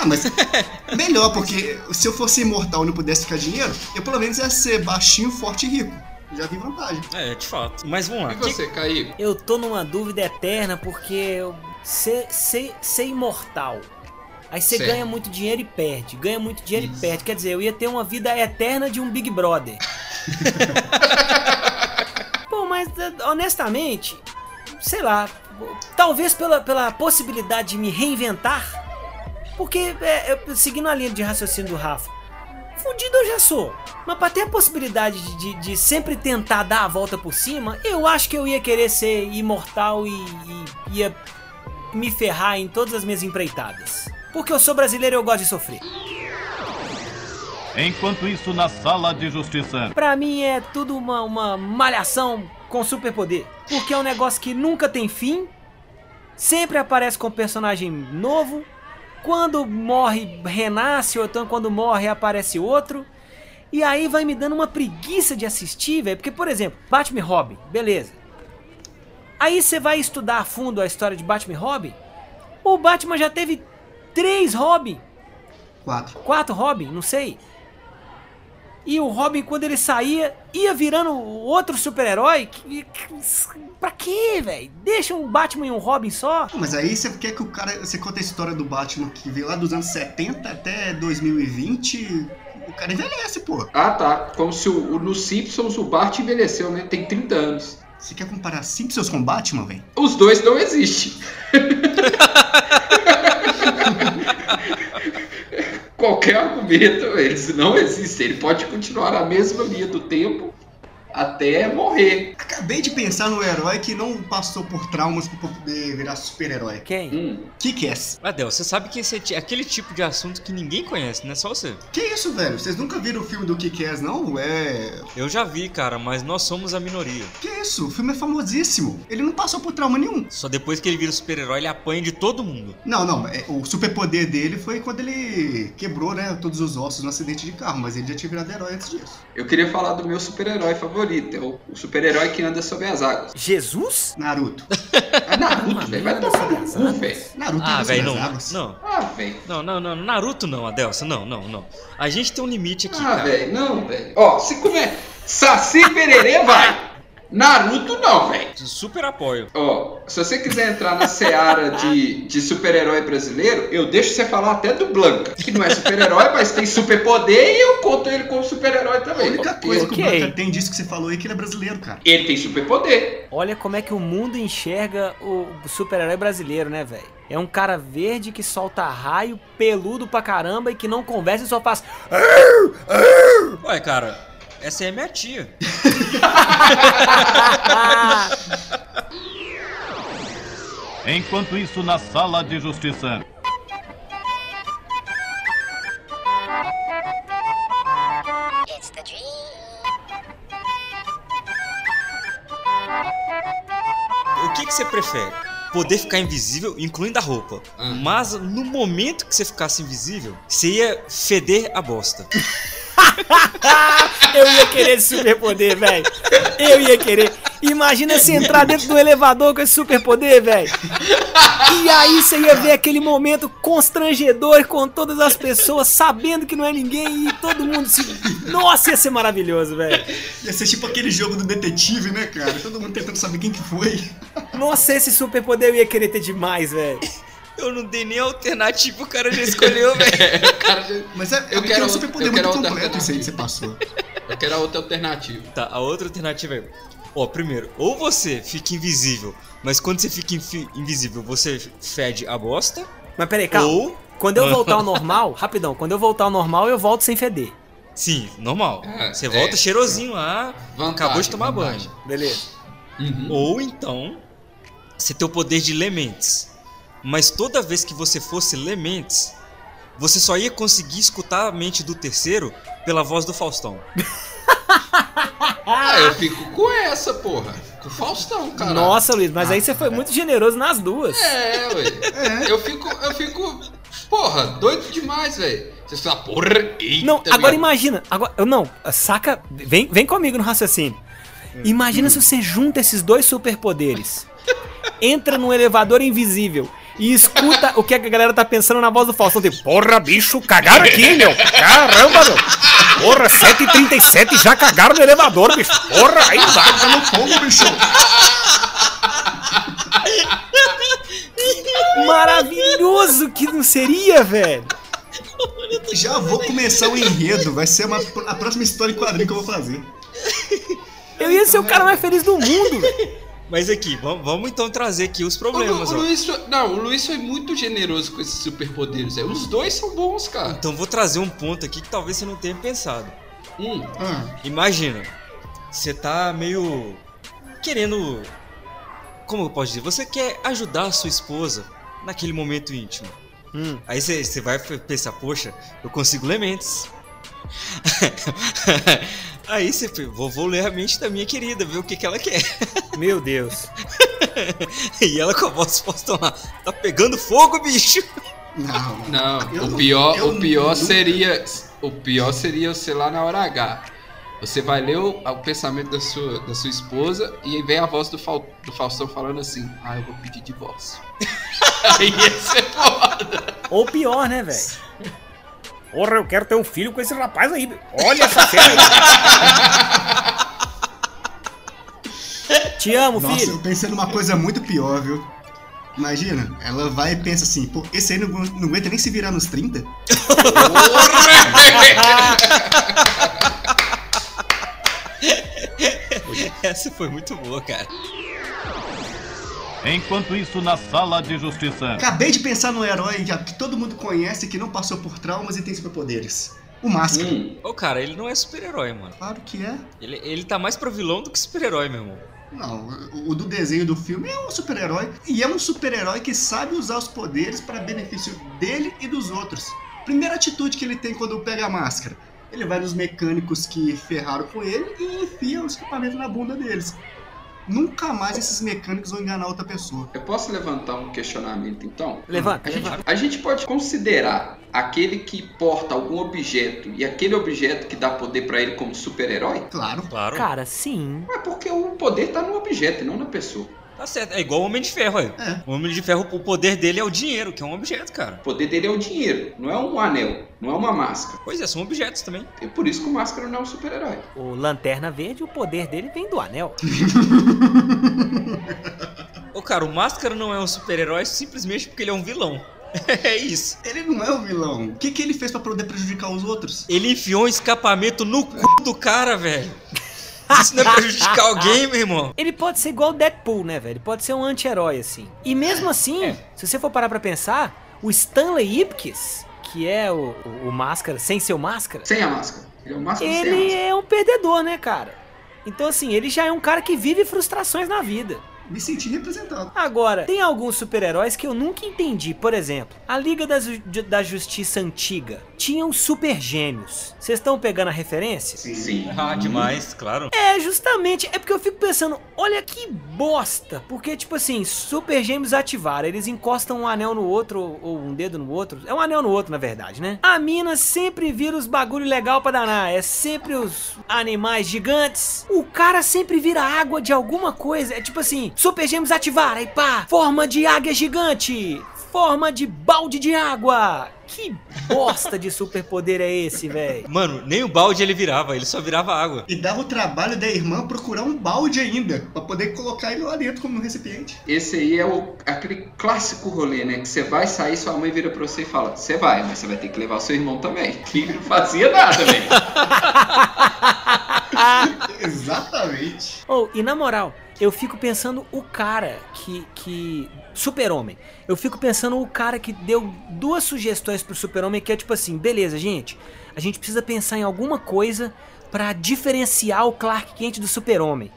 Speaker 2: Ah, mas melhor, porque se eu fosse imortal e não pudesse ficar dinheiro, eu pelo menos ia ser baixinho, forte e rico. Já vi vantagem.
Speaker 4: É, de fato. Mas vamos lá.
Speaker 5: E
Speaker 4: que-
Speaker 5: você, Caíco?
Speaker 3: Eu tô numa dúvida eterna porque eu- ser, ser, ser imortal. Aí você ganha muito dinheiro e perde. Ganha muito dinheiro e perde. Quer dizer, eu ia ter uma vida eterna de um Big Brother. Pô, mas eh, honestamente, sei lá. Talvez pela, pela possibilidade de me reinventar. Porque, é, eu- seguindo a linha de raciocínio do Rafa, fudido eu já sou. Mas pra ter a possibilidade de, de- de sempre tentar dar a volta por cima, eu acho que eu ia querer ser imortal e, e ia me ferrar em todas as minhas empreitadas. Porque eu sou brasileiro e eu gosto de sofrer.
Speaker 8: Enquanto isso, na sala de justiça.
Speaker 3: Pra mim é tudo uma, uma malhação com superpoder. Porque é um negócio que nunca tem fim, sempre aparece com um personagem novo. Quando morre, renasce, ou então quando morre, aparece outro. E aí vai me dando uma preguiça de assistir, velho. Porque, por exemplo, Batman Robin, beleza. Aí você vai estudar a fundo a história de Batman Robin. O Batman já teve três Robin.
Speaker 2: Quatro.
Speaker 3: Quatro Robin, não sei. E o Robin, quando ele saía, ia virando outro super-herói. Pra quê, velho? Deixa um Batman e um Robin só.
Speaker 2: Mas aí você quer que o cara. Você conta a história do Batman que veio lá dos anos 70 até 2020. O cara envelhece, pô.
Speaker 5: Ah, tá. Como se o, o- nos Simpsons o Bart envelheceu, né? Tem 30 anos.
Speaker 2: Você quer comparar Simpsons com Batman, velho?
Speaker 5: Os dois não existem. Qualquer argumento, eles não existem. Ele pode continuar na mesma linha do tempo até morrer.
Speaker 2: Acabei de pensar no herói que não passou por traumas pra poder virar super-herói.
Speaker 3: Quem?
Speaker 5: Hum.
Speaker 2: Kick-Ass.
Speaker 4: Adel, você sabe que esse é aquele tipo de assunto que ninguém conhece, não é só você.
Speaker 2: Que isso, velho? Vocês nunca viram o filme do Kick-Ass, não? É.
Speaker 4: Eu já vi, cara, mas nós somos a minoria.
Speaker 2: Que isso? O filme é famosíssimo. Ele não passou por trauma nenhum.
Speaker 4: Só depois que ele vira super-herói, ele apanha de todo mundo.
Speaker 2: Não, não. é- o superpoder dele foi quando ele quebrou, né, todos os ossos no acidente de carro, mas ele já tinha virado herói antes disso.
Speaker 5: Eu queria falar do meu super-herói favorito. É o, o super-herói que anda sobre as águas.
Speaker 3: Jesus?
Speaker 2: Naruto.
Speaker 5: É Naruto, velho. Vai tomar no cu, velho.
Speaker 2: Naruto
Speaker 4: Ah,
Speaker 2: anda
Speaker 4: velho,
Speaker 2: sobre
Speaker 4: não,
Speaker 2: as águas.
Speaker 4: não.
Speaker 5: Ah, velho.
Speaker 4: Não, não, não. Naruto não, Adelson, não, não, não. A gente tem um limite aqui,
Speaker 5: Ah,
Speaker 4: cara.
Speaker 5: velho, não, velho. Ó, se comer Saci Pererê, vai. Naruto não, velho.
Speaker 4: Super apoio.
Speaker 5: Ó, se você quiser entrar na seara de, de super-herói brasileiro, eu deixo você falar até do Blanca, que não é super-herói, mas tem superpoder e eu conto ele como super-herói
Speaker 2: A
Speaker 5: também.
Speaker 2: única
Speaker 5: Porque
Speaker 2: coisa que
Speaker 3: Ok.
Speaker 2: o Blanca tem disso que você falou aí é que ele é brasileiro, cara.
Speaker 5: Ele tem superpoder.
Speaker 3: Olha como é que o mundo enxerga o super-herói brasileiro, né, velho? É um cara verde que solta raio, peludo pra caramba e que não conversa e só faz.
Speaker 4: Ué, cara, essa aí é minha tia.
Speaker 8: Enquanto isso, na sala de justiça.
Speaker 9: It's the dream.
Speaker 4: O que, que você prefere? Poder ficar invisível, incluindo a roupa.
Speaker 5: Ah.
Speaker 4: Mas no momento que você ficasse invisível, você ia feder a bosta.
Speaker 3: Eu ia querer esse superpoder, velho. Eu ia querer. Imagina você entrar dentro do elevador com esse superpoder, velho. E aí você ia ver aquele momento constrangedor com todas as pessoas sabendo que não é ninguém e todo mundo se. Nossa, ia ser maravilhoso, velho.
Speaker 2: Ia ser tipo aquele jogo do detetive, né, cara? Todo mundo tentando saber quem que foi.
Speaker 3: Nossa, esse superpoder eu ia querer ter demais, velho.
Speaker 4: Eu não dei nem alternativa, o cara já escolheu, velho.
Speaker 5: É, cara, já-
Speaker 2: Mas é,
Speaker 5: Eu
Speaker 2: é
Speaker 5: quero
Speaker 2: é um superpoder
Speaker 5: eu
Speaker 2: muito completo isso aí que você passou.
Speaker 5: eu quero a outra alternativa.
Speaker 4: Tá, a outra alternativa é. Ó, primeiro, ou você fica invisível, mas quando você fica infi- invisível, você fede a bosta.
Speaker 3: Mas peraí, calma.
Speaker 4: Ou.
Speaker 3: Quando eu voltar ao normal, rapidão, quando eu voltar ao normal, eu volto sem feder.
Speaker 4: Sim, normal.
Speaker 5: É,
Speaker 4: você
Speaker 5: é.
Speaker 4: volta cheirosinho lá,
Speaker 5: Vantagem,
Speaker 4: acabou de tomar
Speaker 5: vantagem.
Speaker 4: banho.
Speaker 3: Beleza.
Speaker 5: Uhum.
Speaker 4: Ou então, você tem o poder de Lementes. Mas toda vez que você fosse Lementes, você só ia conseguir escutar a mente do terceiro pela voz do Faustão.
Speaker 5: Ah, eu fico com essa, porra. Com o Faustão, cara.
Speaker 3: Nossa, Luiz, mas aí você foi muito generoso nas duas.
Speaker 5: É, ué. Eu fico, eu fico. Porra, doido demais, velho. Você fala, porra, eita,
Speaker 3: Não, agora
Speaker 5: meu.
Speaker 3: imagina. Agora, eu não, saca. Vem, vem comigo no raciocínio. Imagina se você junta esses dois superpoderes. Entra num elevador invisível e escuta o que a galera tá pensando na voz do Faustão. Tipo, porra, bicho, cagaram aqui, meu. Caramba, meu. Porra, 7h37 já cagaram no elevador, bicho. Porra, aí vai.
Speaker 2: Tá no fogo, bicho.
Speaker 3: Maravilhoso que não seria, velho.
Speaker 2: Já vou começar o enredo. Vai ser uma, a próxima história em quadrinho que eu vou fazer.
Speaker 3: Eu ia ser o cara mais feliz do mundo, velho.
Speaker 4: Mas aqui, vamos, vamos então trazer aqui os
Speaker 5: O, Lu-
Speaker 4: problemas,
Speaker 5: o
Speaker 4: ó.
Speaker 5: Luiz foi, não, o Luiz foi muito generoso com esses superpoderes. é. Os dois são bons, cara.
Speaker 4: Então vou trazer um ponto aqui que talvez você não tenha pensado.
Speaker 5: Hum,
Speaker 2: Ah,
Speaker 4: Imagina, você tá meio querendo. Como eu posso dizer? Você quer ajudar a sua esposa naquele momento íntimo.
Speaker 3: Hum.
Speaker 4: Aí você, você vai pensar, poxa, eu consigo lementes. Aí você, vou, vou ler a mente da minha querida, ver o que, que ela quer.
Speaker 3: Meu Deus.
Speaker 4: E ela com a voz posta lá, tá pegando fogo, bicho.
Speaker 2: não.
Speaker 5: não,
Speaker 2: Eu
Speaker 5: o
Speaker 2: não-
Speaker 5: pior,
Speaker 2: eu
Speaker 5: o pior
Speaker 2: nunca-
Speaker 5: seria. O pior seria você lá na hora H. Você vai ler o, o pensamento da sua, da sua esposa e aí vem a voz do, Fal, do Faustão falando assim: Ah, eu vou pedir divórcio. aí ia ser foda.
Speaker 3: Ou pior, né, velho? Porra, eu quero ter um filho com esse rapaz aí. Olha essa cena aí. Te amo,
Speaker 2: Nossa,
Speaker 3: filho.
Speaker 2: eu pensei numa coisa muito pior, viu? Imagina, ela vai e pensa assim, pô, esse aí não, não aguenta nem se virar nos 30?
Speaker 4: Essa foi muito boa, cara.
Speaker 8: Enquanto isso, na sala de justiça.
Speaker 2: Acabei de pensar no herói que, que todo mundo conhece, que não passou por traumas e tem superpoderes. O Máscara.
Speaker 5: Hum,
Speaker 4: Ô, cara, ele não é super-herói, mano.
Speaker 2: Claro que é.
Speaker 4: Ele, ele tá mais pra vilão do que super-herói, meu irmão.
Speaker 2: Não, o, o do desenho do filme é um super-herói. E é um super-herói que sabe usar os poderes para benefício dele e dos outros. Primeira atitude que ele tem quando pega a máscara. Ele vai nos mecânicos que ferraram com ele e enfia os equipamentos na bunda deles. Nunca mais esses mecânicos vão enganar outra pessoa.
Speaker 5: eu posso levantar um questionamento então?
Speaker 3: Levanta,
Speaker 5: A gente,
Speaker 3: levanta.
Speaker 5: a gente pode considerar aquele que porta algum objeto e aquele objeto que dá poder pra ele como super-herói?
Speaker 2: Claro.
Speaker 4: Claro.
Speaker 3: Cara, sim.
Speaker 5: É porque o poder tá no objeto e não na pessoa.
Speaker 4: Tá certo. É igual o Homem de Ferro, aí.
Speaker 2: É.
Speaker 4: O Homem de Ferro, o poder dele é o dinheiro, que é um objeto, cara.
Speaker 5: O poder dele é o dinheiro, não é um anel, não é uma máscara.
Speaker 4: Pois é, são objetos também.
Speaker 5: E por isso que o máscara não é um super-herói.
Speaker 3: O Lanterna Verde, o poder dele vem do anel.
Speaker 4: Ô, cara, o Máscara não é um super-herói simplesmente porque ele é um vilão. é isso.
Speaker 2: Ele não é o vilão. O que, que ele fez para poder prejudicar os outros?
Speaker 4: Ele enfiou um escapamento no cu do cara, velho. Isso não é prejudicar alguém, meu irmão.
Speaker 3: Ele pode ser igual o Deadpool, né, velho? Ele pode ser um anti-herói, assim. E mesmo assim, se você for parar pra pensar, o Stanley Ipkiss, que é o, o, o máscara sem ser o máscara,
Speaker 5: Sem a máscara. Ele é o máscara sem a
Speaker 3: ele
Speaker 5: máscara.
Speaker 3: é um perdedor, né, cara? Então, assim, ele já é um cara que vive frustrações na vida.
Speaker 2: Me senti representado.
Speaker 3: Agora, tem alguns super-heróis que eu nunca entendi. Por exemplo, a Liga da, Ju- da Justiça Antiga tinha os Super Gêmeos. Vocês estão pegando a referência?
Speaker 5: Sim.
Speaker 4: Ah, demais, claro.
Speaker 3: É, justamente. É porque eu fico pensando, olha que bosta. Porque, tipo assim, Super Gêmeos ativaram. Eles encostam um anel no outro ou, ou um dedo no outro. É um anel no outro, na verdade, né? A mina sempre vira os bagulho legal pra danar. É sempre os animais gigantes. O cara sempre vira água de alguma coisa. É tipo assim, Super Gêmeos ativaram. Aí pá, forma de águia gigante. forma de balde de água. Que bosta de superpoder é esse, velho?
Speaker 4: Mano, nem o balde ele virava, ele só virava água.
Speaker 2: E dava o trabalho da irmã procurar um balde ainda, pra poder colocar ele lá dentro como no recipiente.
Speaker 5: Esse aí é o, aquele clássico rolê, né? Que você vai sair, sua mãe vira pra você e fala: Você vai, mas você vai ter que levar o seu irmão também. Que não fazia nada, velho.
Speaker 2: Exatamente.
Speaker 3: Oh, e na moral, eu fico pensando o cara que. que Super-Homem. Eu fico pensando o cara que deu duas sugestões pro Super-Homem que é tipo assim, beleza, gente. A gente precisa pensar em alguma coisa pra diferenciar o Clark Kent do Super-Homem.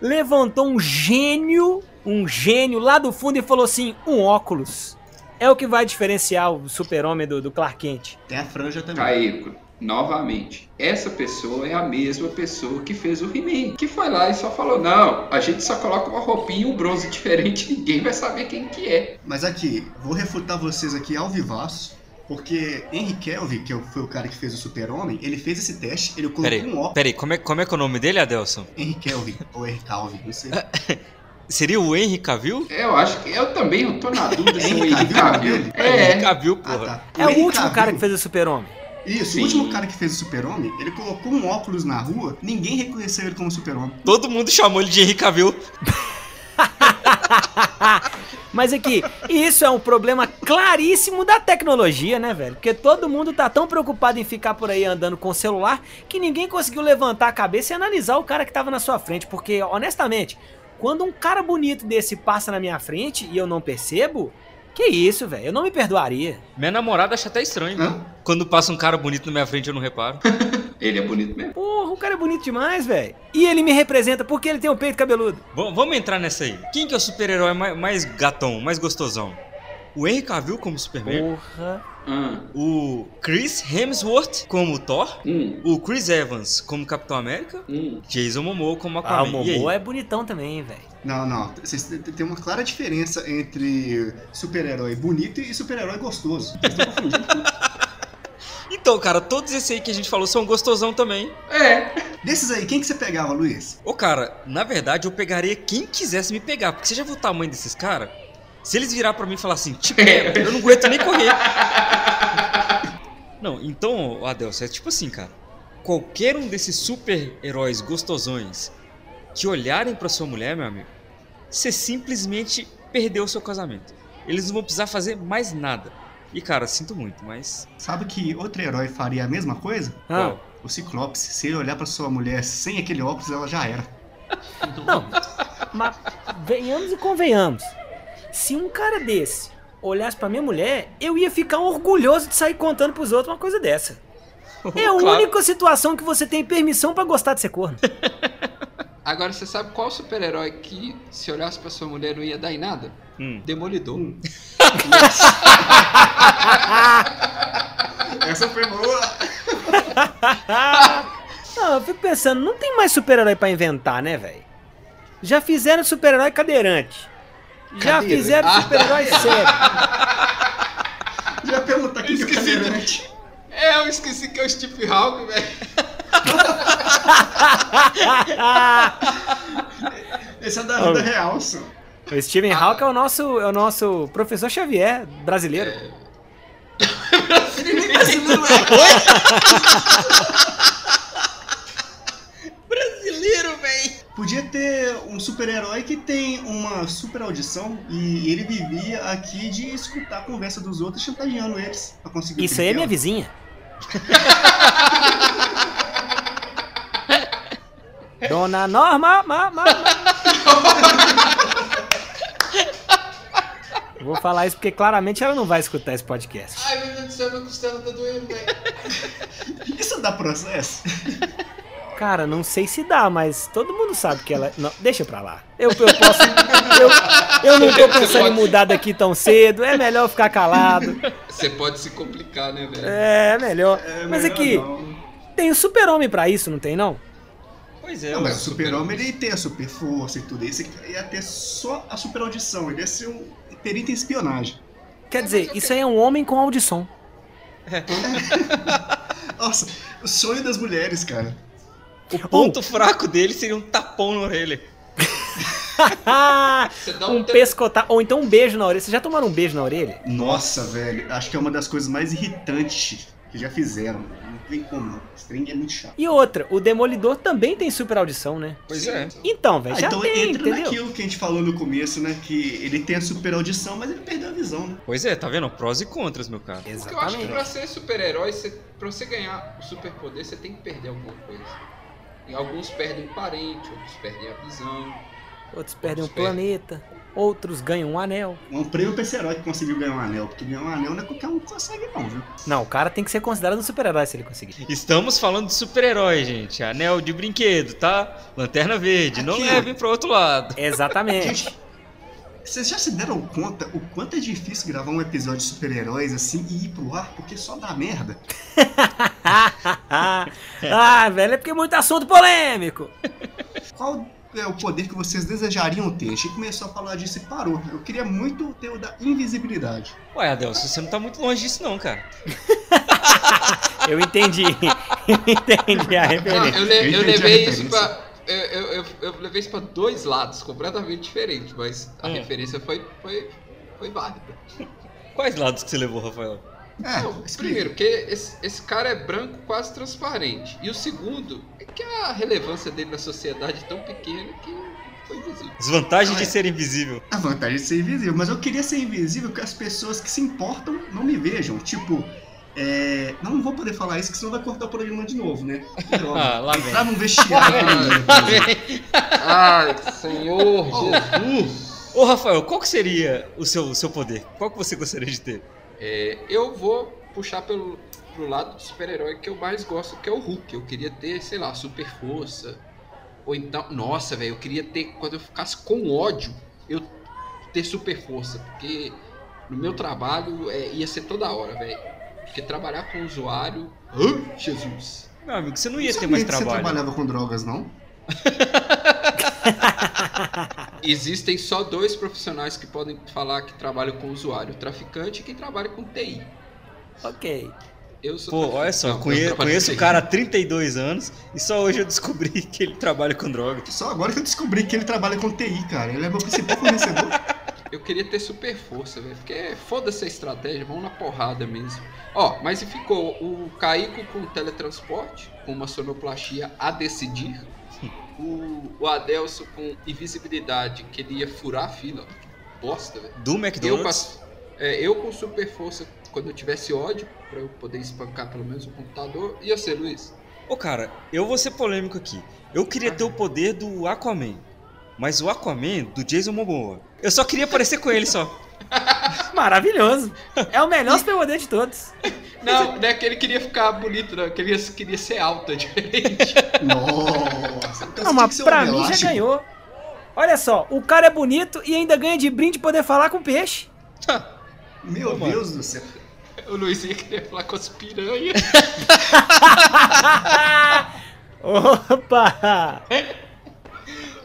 Speaker 3: Levantou um gênio, um gênio lá do fundo e falou assim: um óculos. É o que vai diferenciar o Super-Homem do, do Clark Kent.
Speaker 2: Tem a franja também.
Speaker 5: Caíco, novamente, essa pessoa é a mesma pessoa que fez o He-Man. Que foi lá e só falou: Não, a gente só coloca uma roupinha e um bronze diferente, ninguém vai saber quem que é.
Speaker 2: Mas aqui, vou refutar vocês aqui ao vivaço. Porque Henry Kelvin, que foi o cara que fez o Super-Homem, ele fez esse teste, ele colocou
Speaker 4: Peraí,
Speaker 2: um óculos.
Speaker 4: peraí, como é, como é que é o nome dele, Adelson?
Speaker 2: Henry Kelvin, ou Henry Calvin, não sei.
Speaker 4: Seria o Henry Cavill?
Speaker 5: Eu acho que eu também eu tô na dúvida se é o
Speaker 2: Henry Cavill, ele?
Speaker 5: É,
Speaker 4: Henry Cavill,
Speaker 2: Ah,
Speaker 4: porra.
Speaker 2: tá.
Speaker 3: É o
Speaker 2: Henry
Speaker 3: último
Speaker 2: Cavill-
Speaker 3: cara que fez o Super-Homem.
Speaker 2: Isso,
Speaker 5: Sim.
Speaker 2: o último cara que fez o Super-Homem, ele colocou um óculos na rua, ninguém reconheceu ele como Super-Homem.
Speaker 4: Todo mundo chamou ele de Henry Cavill.
Speaker 3: Mas aqui, isso é um problema claríssimo da tecnologia, né, velho? Porque todo mundo tá tão preocupado em ficar por aí andando com o celular que ninguém conseguiu levantar a cabeça e analisar o cara que tava na sua frente. Porque, honestamente, quando um cara bonito desse passa na minha frente e eu não percebo, que isso, velho? Eu não me perdoaria.
Speaker 4: Minha namorada acha até estranho.
Speaker 2: Hã?
Speaker 4: Quando passa um cara bonito na minha frente, eu não reparo.
Speaker 5: ele é bonito mesmo.
Speaker 3: Porra, o cara é bonito demais, velho. E ele me representa porque ele tem o peito cabeludo.
Speaker 4: V- vamos entrar nessa aí. Quem que é o super-herói mais, mais gatão, mais gostosão? O Henry Cavill como Superman?
Speaker 3: Porra.
Speaker 5: Ah,
Speaker 4: O Chris Hemsworth como Thor?
Speaker 5: hum,
Speaker 4: O Chris Evans como Capitão América?
Speaker 5: hum.
Speaker 4: Jason Momoa como
Speaker 3: Ah,
Speaker 4: Aquaman.
Speaker 3: o
Speaker 4: E aí?
Speaker 3: Momoa é bonitão também, velho.
Speaker 2: Não, não. Tem uma clara diferença entre super-herói bonito e super-herói gostoso. Vocês estão confundindo tudo.
Speaker 4: Então, cara, todos esses aí que a gente falou são gostosão também.
Speaker 5: É,
Speaker 2: Desses aí, quem que você pegava, Luiz?
Speaker 4: Ô, cara, na verdade eu pegaria quem quisesse me pegar, porque você já viu o tamanho desses caras? Se eles virar pra mim e falar assim, te pego, eu não aguento nem correr. Não, então, Adelson, é tipo assim, cara. Qualquer um desses super-heróis gostosões que olharem pra sua mulher, meu amigo, você simplesmente perdeu o seu casamento. Eles não vão precisar fazer mais nada. E, cara, sinto muito, mas.
Speaker 2: Sabe que outro herói faria a mesma coisa?
Speaker 3: Ah,
Speaker 2: O Ciclopes. Se ele olhar pra sua mulher sem aquele óculos, ela já era.
Speaker 3: Não, mas venhamos e convenhamos. Se um cara desse olhasse pra minha mulher, eu ia ficar orgulhoso de sair contando pros outros uma coisa dessa. É a
Speaker 4: Claro.
Speaker 3: única situação que você tem permissão pra gostar de ser corno.
Speaker 5: agora você sabe qual super-herói que se olhasse pra sua mulher não ia dar em nada?
Speaker 4: Hum.
Speaker 5: Demolidor.
Speaker 2: Essa foi boa.
Speaker 3: Não, eu fico pensando, não tem mais super-herói pra inventar, né, velho? Já fizeram super-herói cadeirante. Já
Speaker 2: Cadeira.
Speaker 3: fizeram super-herói sério.
Speaker 2: Já que é o
Speaker 5: Esqueci.
Speaker 2: cadeirante.
Speaker 5: É, eu esqueci que é o Steve Hawking, velho.
Speaker 2: Esse é da vida real, só.
Speaker 3: O Steven Hawking é o nosso, é o nosso professor Xavier brasileiro.
Speaker 4: Brasileiro, véi!
Speaker 2: Podia ter um super-herói que tem uma super audição e ele vivia aqui de escutar a conversa dos outros chantageando eles pra conseguir o
Speaker 3: Isso aí é minha vizinha. Dona Norma, ma, ma, ma. Vou falar isso porque claramente ela não vai escutar esse podcast.
Speaker 5: Ai, meu Deus do céu, minha costela tá doendo, velho.
Speaker 2: Isso dá processo?
Speaker 3: Cara, não sei se dá, mas todo mundo sabe que ela. Não, deixa pra lá. Eu, eu posso. Eu, eu não tô pensando em mudar daqui tão cedo. É melhor ficar calado.
Speaker 5: Você pode se complicar, né, velho?
Speaker 3: É, melhor. mas
Speaker 2: melhor
Speaker 3: aqui,
Speaker 2: não.
Speaker 3: tem o super-homem pra isso, não tem não?
Speaker 4: Pois é,
Speaker 2: Não, mas o super-homem ele tem a super força e tudo. Esse ia ter só a super audição. Ele ia ser um perito em espionagem.
Speaker 3: Quer dizer, isso aí é um homem com audição.
Speaker 2: Nossa, o sonho das mulheres, cara.
Speaker 4: O ponto fraco dele seria um tapão na orelha.
Speaker 3: Um
Speaker 5: um
Speaker 3: pescotar. Ou então um beijo na orelha. Vocês já tomaram um beijo na orelha?
Speaker 2: Nossa, velho. Acho que é uma das coisas mais irritantes que já fizeram. Não tem como, não. Esse trem é muito chato.
Speaker 3: E outra, o Demolidor também tem super audição, né?
Speaker 4: Pois é.
Speaker 3: Então, velho,
Speaker 2: Ah,
Speaker 3: já
Speaker 2: então
Speaker 3: tem,
Speaker 2: entra
Speaker 3: entendeu?
Speaker 2: naquilo que a gente falou no começo, né? Que ele tem a super audição, mas ele perdeu a visão, né?
Speaker 4: Pois é, tá vendo? Prós e contras, meu cara.
Speaker 5: Porque eu acho que
Speaker 3: Exatamente.
Speaker 5: pra ser super-herói, pra você ganhar o superpoder, você tem que perder alguma coisa. E alguns perdem um parente, outros perdem a visão.
Speaker 3: Outros perdem um
Speaker 5: Outros perdem.
Speaker 3: planeta, outros ganham um anel.
Speaker 2: Um prêmio pra esse herói que conseguiu ganhar um anel. Porque ganhar um anel não é qualquer um que consegue, não, viu?
Speaker 3: Não, o cara tem que ser considerado um super-herói se ele conseguir.
Speaker 4: Estamos falando de super-herói, gente. Anel de brinquedo, tá? Lanterna verde. Não
Speaker 2: Aqui, ó.
Speaker 4: levem pro outro lado.
Speaker 3: Exatamente.
Speaker 2: Vocês já se deram conta o quanto é difícil gravar um episódio de super-heróis assim e ir pro ar porque só dá merda?
Speaker 3: ah, velho, é porque é muito assunto polêmico.
Speaker 2: Qual é o poder que vocês desejariam ter? A gente começou a falar disso e parou. Eu queria muito ter o da invisibilidade.
Speaker 4: Ué, Adelson, você não tá muito longe disso, não, cara.
Speaker 3: Eu entendi. Eu entendi a
Speaker 5: Não,
Speaker 3: referência.
Speaker 5: eu, le-
Speaker 2: Eu
Speaker 5: eu
Speaker 2: entendi a
Speaker 5: levei isso pra. Eu, eu, eu, levei isso pra dois lados completamente diferentes, mas a
Speaker 4: Hum.
Speaker 5: referência foi, foi, foi válida.
Speaker 4: Quais lados que você levou, Rafael?
Speaker 2: É,
Speaker 5: Não, primeiro, porque esse, esse cara é branco quase transparente. E o segundo é que a relevância dele na sociedade é tão pequena que foi invisível.
Speaker 4: As vantagens
Speaker 2: Ah,
Speaker 4: de
Speaker 2: é.
Speaker 4: ser invisível.
Speaker 2: A vantagem de ser invisível, mas eu queria ser invisível que as pessoas que se importam não me vejam. Tipo, é... não vou poder falar isso, que senão vai cortar o programa de novo, né? Droga.
Speaker 4: Ah, lá vem.
Speaker 2: Entrar num vestiário.
Speaker 5: Ai, Senhor Jesus!
Speaker 4: Ô, Rafael, qual que seria o seu, o seu poder? Qual que você gostaria de ter?
Speaker 5: É, eu vou puxar pelo, pro lado do super-herói que eu mais gosto, que é o Hulk. Eu queria ter, sei lá, super força. Ou então, nossa, velho, eu queria ter, quando eu ficasse com ódio, eu ter super força. Porque no meu trabalho é, ia ser toda hora, velho. Porque trabalhar com usuário. Jesus!
Speaker 4: Meu amigo, você não ia
Speaker 2: Não
Speaker 4: ter mais
Speaker 2: que Você
Speaker 4: trabalho.
Speaker 2: trabalhava com drogas, não?
Speaker 5: Existem só dois profissionais que podem falar que trabalham com usuário: o traficante e quem trabalha com TI.
Speaker 3: Ok.
Speaker 5: Eu sou
Speaker 4: Pô,
Speaker 5: traficante.
Speaker 4: olha só,
Speaker 5: Não, eu
Speaker 4: conhe-
Speaker 5: trabalho
Speaker 4: conheço o cara há 32 anos e só hoje eu descobri que ele trabalha com droga.
Speaker 2: Só agora que eu descobri que ele trabalha com TI, cara. Ele é meu principal fornecedor.
Speaker 5: Eu queria ter super força, velho. Porque foda-se a estratégia, vamos na porrada mesmo. Ó, mas e ficou o Caico com teletransporte, com uma sonoplastia a decidir. O, o Adelso com invisibilidade, que ele ia furar a fila. Bosta, velho.
Speaker 4: Do
Speaker 5: Eu,
Speaker 4: McDonald's.
Speaker 5: a- é, eu com super força, quando eu tivesse ódio, pra eu poder espancar pelo menos o computador. Ia ser, Luiz.
Speaker 4: Ô, cara, eu vou ser polêmico aqui. Eu queria ter o poder do Aquaman. Mas o Aquaman do Jason Momoa. Eu só queria aparecer com ele só.
Speaker 3: Maravilhoso. É o melhor superpoder de todos.
Speaker 5: Não, não é que ele queria ficar bonito, não. Que ele ia- queria ser alto, é diferente.
Speaker 2: Nossa. Então
Speaker 3: Não, mas pra mim já ganhou. Olha só, o cara é bonito e ainda ganha de brinde poder falar com peixe.
Speaker 2: Meu
Speaker 4: Ô, mano.
Speaker 2: Deus do céu.
Speaker 5: o Luiz ia querer falar com as piranhas.
Speaker 3: Opa!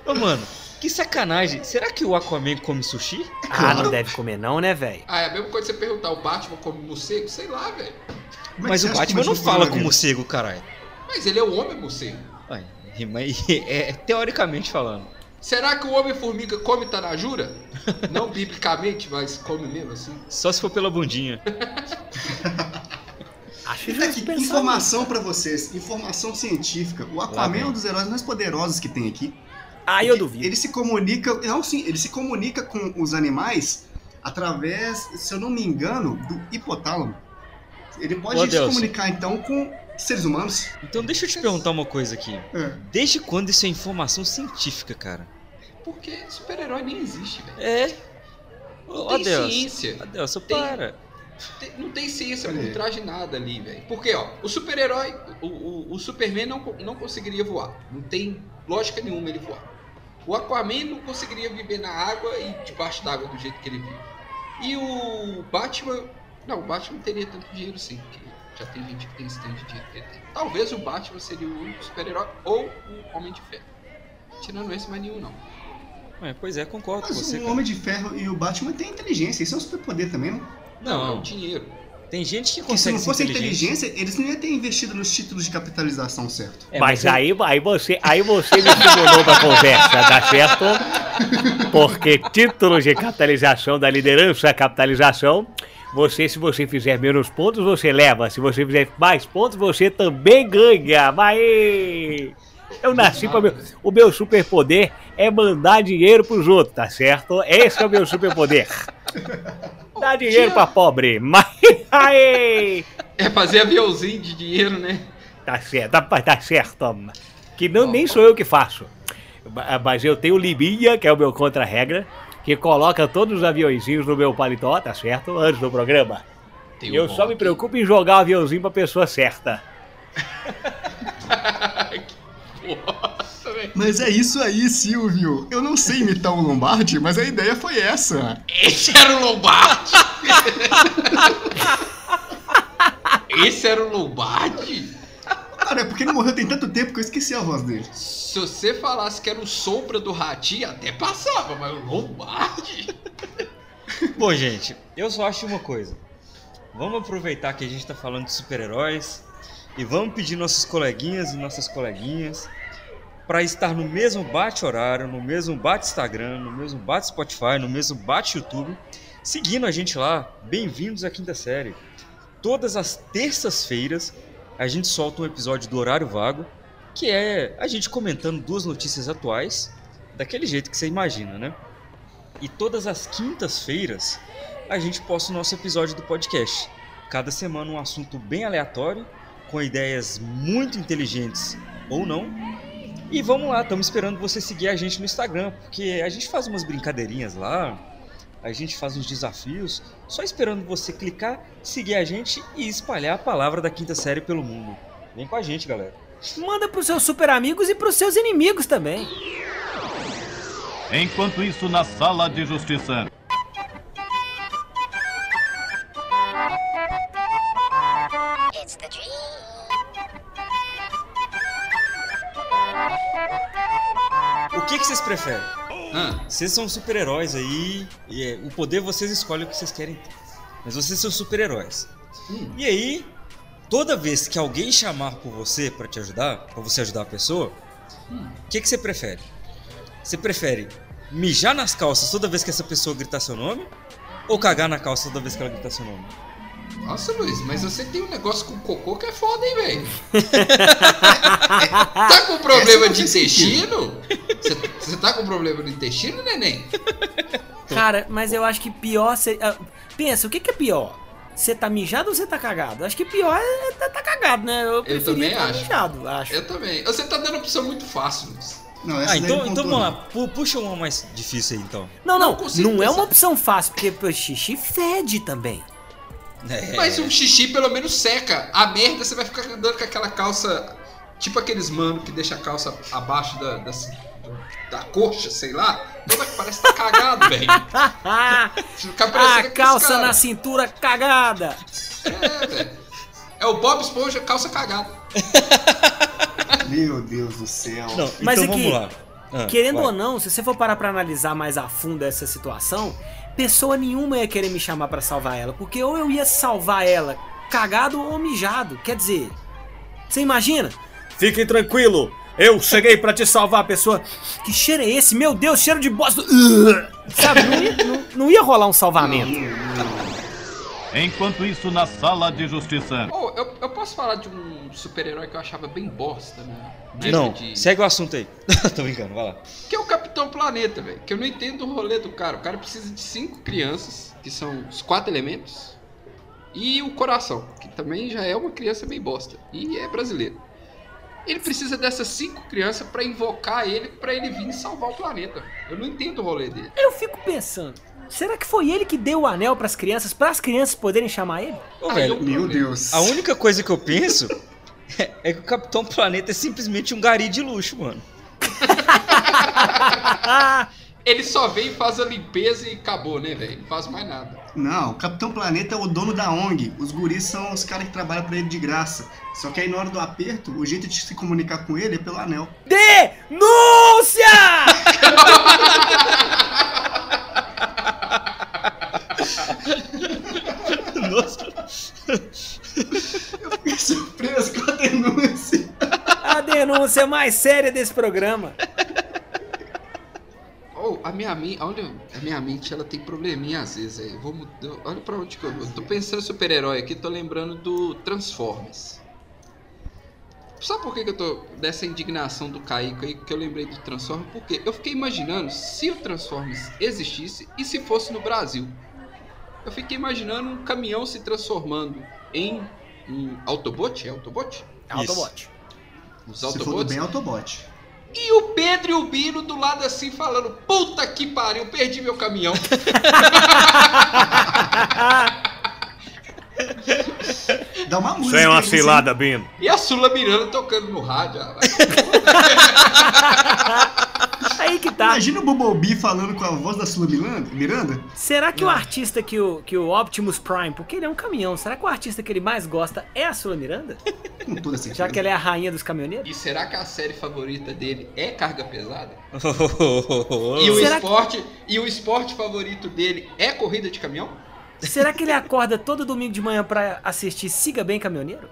Speaker 4: Ô, mano, que sacanagem. Será que o Aquaman come sushi?
Speaker 3: Ah, não deve comer não, né, velho?
Speaker 5: Ah, é a mesma coisa você perguntar, o Batman come morcego? Sei lá, velho.
Speaker 2: É
Speaker 4: Mas
Speaker 2: você
Speaker 4: o Batman não fala com morcego, caralho.
Speaker 5: Mas ele é o homem morcego.
Speaker 4: Ai, mas é, teoricamente falando.
Speaker 5: Será que o Homem-Formiga come Tanajura? Não biblicamente, mas come mesmo assim.
Speaker 4: Só se for pela bundinha.
Speaker 3: Acho
Speaker 2: tá aqui, informação pra vocês, informação científica. O Aquaman é um dos heróis mais poderosos que tem aqui.
Speaker 3: Ah, eu duvido.
Speaker 2: Ele se comunica, não sim, ele se comunica com os animais através, se eu não me engano, do hipotálamo. Ele pode se comunicar então com seres humanos.
Speaker 4: Então deixa eu te perguntar uma coisa aqui.
Speaker 2: É.
Speaker 4: Desde quando isso é informação científica, cara?
Speaker 5: Porque super-herói nem existe, velho.
Speaker 4: É.
Speaker 5: Não tem ciência.
Speaker 4: Adelson,
Speaker 5: Tem-
Speaker 4: para.
Speaker 5: Tem- não tem ciência
Speaker 2: Olha
Speaker 5: por
Speaker 2: aí.
Speaker 5: trás de nada ali, velho. Porque, ó, o super-herói, o, o, o Superman não, não conseguiria voar. Não tem lógica nenhuma ele voar. O Aquaman não conseguiria viver na água e debaixo d'água do jeito que ele vive. E o Batman. Não, o Batman teria tanto dinheiro sim, porque já tem gente que tem esse tanto de dinheiro que ele tem. Talvez o Batman seria o único super-herói ou o Homem de Ferro. Tirando esse, mais nenhum não.
Speaker 4: É, pois é, concordo com
Speaker 2: Mas
Speaker 4: você.
Speaker 2: o
Speaker 4: cara.
Speaker 2: Homem de Ferro e o Batman têm inteligência, isso é um superpoder também, né?
Speaker 5: Não, é
Speaker 4: Não,
Speaker 5: o dinheiro.
Speaker 4: Tem gente que
Speaker 2: Porque se
Speaker 4: consegue
Speaker 2: não fosse inteligência, eles não iam ter investido nos títulos de capitalização certo.
Speaker 4: É,
Speaker 3: mas
Speaker 4: eu-
Speaker 3: aí, aí, você, aí você me estimulou pra conversa, tá certo? Porque títulos de capitalização da liderança, capitalização, você, se você fizer menos pontos, você leva. Se você fizer mais pontos, você também ganha. Vai! Eu nasci para meu. O meu superpoder é mandar dinheiro pros outros, tá certo? Esse é o meu superpoder. Dá dinheiro pra pobre. Mas. Aê!
Speaker 5: É fazer aviãozinho de dinheiro, né?
Speaker 3: Tá certo, tá, tá certo. Que não, nem sou eu que faço. Mas eu tenho o Liminha, que é o meu contra-regra, que coloca todos os aviãozinhos no meu paletó, tá certo? Antes do programa.
Speaker 5: Tem
Speaker 3: eu
Speaker 5: o
Speaker 3: só me preocupo em jogar o aviãozinho pra pessoa certa.
Speaker 5: Nossa, velho.
Speaker 2: Mas é isso aí, Silvio. Eu não sei imitar o Lombardi, mas a ideia foi essa.
Speaker 5: Esse era o Lombardi? Esse era o Lombardi?
Speaker 2: Cara, é porque ele morreu tem tanto tempo que eu esqueci a voz dele.
Speaker 5: Se você falasse que era o Sombra do Ratinho, até passava, mas o Lombardi?
Speaker 4: Bom, gente, eu só acho uma coisa. Vamos aproveitar que a gente tá falando de super-heróis e vamos pedir nossos coleguinhas e nossas coleguinhas para estar no mesmo bate-horário, no mesmo bate-Instagram, no mesmo bate-Spotify, no mesmo bate-YouTube, seguindo a gente lá. Bem-vindos à quinta série. Todas as terças-feiras a gente solta um episódio do Horário Vago, que é a gente comentando duas notícias atuais, daquele jeito que você imagina, né? E todas as quintas-feiras a gente posta o nosso episódio do podcast. Cada semana um assunto bem aleatório, com ideias muito inteligentes ou não. E vamos lá, estamos esperando você seguir a gente no Instagram, porque a gente faz umas brincadeirinhas lá, a gente faz uns desafios, só esperando você clicar, seguir a gente e espalhar a palavra da quinta série pelo mundo. Vem com a gente, galera.
Speaker 3: Manda pros seus super amigos e pros seus inimigos também.
Speaker 8: Enquanto isso, na sala de justiça.
Speaker 4: Que, que vocês preferem? Vocês são super-heróis aí, e é, o poder vocês escolhem o que vocês querem ter. Mas vocês são super-heróis. E aí, toda vez que alguém chamar por você pra te ajudar, pra você ajudar a pessoa, o que, que você prefere? Você prefere mijar nas calças toda vez que essa pessoa gritar seu nome? Ou cagar na calça toda vez que ela gritar seu nome?
Speaker 5: Nossa, Luiz, mas você tem um negócio com cocô que é foda, hein, velho? tá com problema de intestino? Você, tá com problema no intestino, neném?
Speaker 3: Cara, mas eu acho que pior. ah, pensa, o que, que é pior? Você tá mijado ou você tá cagado? Acho que pior é tá, tá cagado, né? Eu, preferia
Speaker 5: também
Speaker 3: tá
Speaker 5: acho.
Speaker 3: mijado, acho.
Speaker 5: Eu também. Você tá dando opção muito fácil, Luiz.
Speaker 2: Não, essa
Speaker 4: Ah, então, então vamos lá. Pu- Puxa uma mais difícil aí, então.
Speaker 3: Não, não,
Speaker 5: Não
Speaker 3: não é uma opção fácil, porque pô, xixi fede também.
Speaker 4: É.
Speaker 5: Mas um xixi pelo menos seca. A merda você vai ficar andando com aquela calça. Tipo aqueles mano que deixa a calça abaixo da, da, da coxa, sei lá. Toda que parece que tá cagado, velho.
Speaker 3: A calça na cintura cagada.
Speaker 5: É, velho. É o Bob Esponja calça cagada.
Speaker 2: Meu Deus do céu.
Speaker 4: Não,
Speaker 3: Mas
Speaker 4: então
Speaker 3: aqui,
Speaker 4: vamos lá. Ah,
Speaker 3: Querendo
Speaker 4: vai.
Speaker 3: ou não, se você for parar pra analisar mais a fundo essa situação, pessoa nenhuma ia querer me chamar pra salvar ela, porque ou eu ia salvar ela cagado ou mijado. Quer dizer, você imagina? Fiquem tranquilo, eu cheguei pra te salvar, pessoa. Que cheiro é esse? Meu Deus, cheiro de bosta. Sabe, não ia, não- não ia rolar um salvamento.
Speaker 8: Enquanto isso, na sala de justiça.
Speaker 5: Oh, eu, eu posso falar de um super-herói que eu achava bem bosta, né? De-
Speaker 4: Não,
Speaker 5: de-
Speaker 4: segue o assunto aí. Tô brincando, vai lá.
Speaker 5: Que é o Capitão Planeta, velho. Que eu não entendo o rolê do cara. O cara precisa de cinco crianças, que são os quatro elementos, e o coração, que também já é uma criança bem bosta. E é brasileiro. Ele precisa dessas cinco crianças pra invocar ele, pra ele vir salvar o planeta. Eu não entendo o rolê dele.
Speaker 3: Eu fico pensando, será que foi ele que deu o anel pras crianças, para as crianças poderem chamar ele?
Speaker 4: Ô,
Speaker 5: Aí
Speaker 4: velho,
Speaker 5: eu-
Speaker 2: Meu Deus.
Speaker 4: a única coisa que eu penso é, é que o Capitão Planeta é simplesmente um gari de luxo, mano.
Speaker 5: Ele só vem e faz a limpeza e acabou, né, velho? Não faz mais nada.
Speaker 2: Não, o Capitão Planeta é o dono da ONG. Os guris são os caras que trabalham pra ele de graça. Só que aí na hora do aperto, o jeito de se comunicar com ele é pelo anel.
Speaker 3: Denúncia!
Speaker 4: Nossa.
Speaker 2: Fiquei surpreso com a denúncia.
Speaker 3: A denúncia mais séria desse programa.
Speaker 5: Oh, a minha mente, olha, a minha mente ela tem probleminha às vezes. Aí. Vou, mudar- olha pra onde que eu, eu tô pensando em super-herói aqui, tô lembrando do Transformers. Sabe por que, que eu tô dessa indignação do Kaique aí que eu lembrei do Transformers? Porque eu fiquei imaginando se o Transformers existisse e se fosse no Brasil. Eu fiquei imaginando um caminhão se transformando em um Autobot, é Autobot?
Speaker 3: Autobot.
Speaker 5: Os
Speaker 2: Se for
Speaker 5: Autobots.
Speaker 2: bem, Autobot.
Speaker 5: E o Pedro e o Bino do lado assim falando: Puta que pariu, perdi meu caminhão.
Speaker 2: Dá uma música.
Speaker 3: Isso é uma
Speaker 2: aí, assim.
Speaker 3: cilada, Bino.
Speaker 5: E a Sula Miranda tocando no rádio. ah.
Speaker 3: Aí que tá.
Speaker 2: Imagina o Bumblebee falando com a voz da Sula Miranda.
Speaker 3: Será que o artista que o, que o Optimus Prime, porque ele é um caminhão, será que o artista que ele mais gosta é a Sula Miranda?
Speaker 2: Com toda certeza.
Speaker 3: Já que ela é a rainha dos caminhoneiros?
Speaker 5: E será que a série favorita dele é carga pesada? E o,
Speaker 3: Será que-
Speaker 5: esporte, e o esporte favorito dele é corrida de caminhão?
Speaker 3: Será que ele acorda todo domingo de manhã pra assistir Siga Bem Caminhoneiro?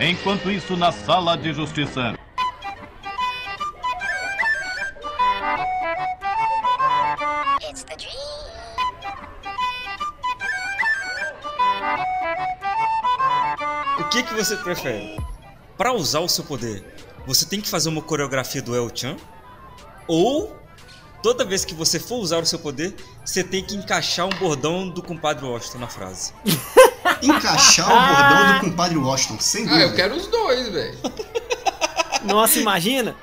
Speaker 8: Enquanto isso, na sala de justiça.
Speaker 9: It's the dream.
Speaker 4: O que que você prefere? Pra usar o seu poder, você tem que fazer uma coreografia do El Chan? Ou toda vez que você for usar o seu poder, você tem que encaixar um bordão do compadre Washington na frase?
Speaker 2: Encaixar o bordão do compadre Washington, sem
Speaker 5: Ah,
Speaker 2: dúvida.
Speaker 5: eu quero os dois, velho.
Speaker 3: Nossa, imagina!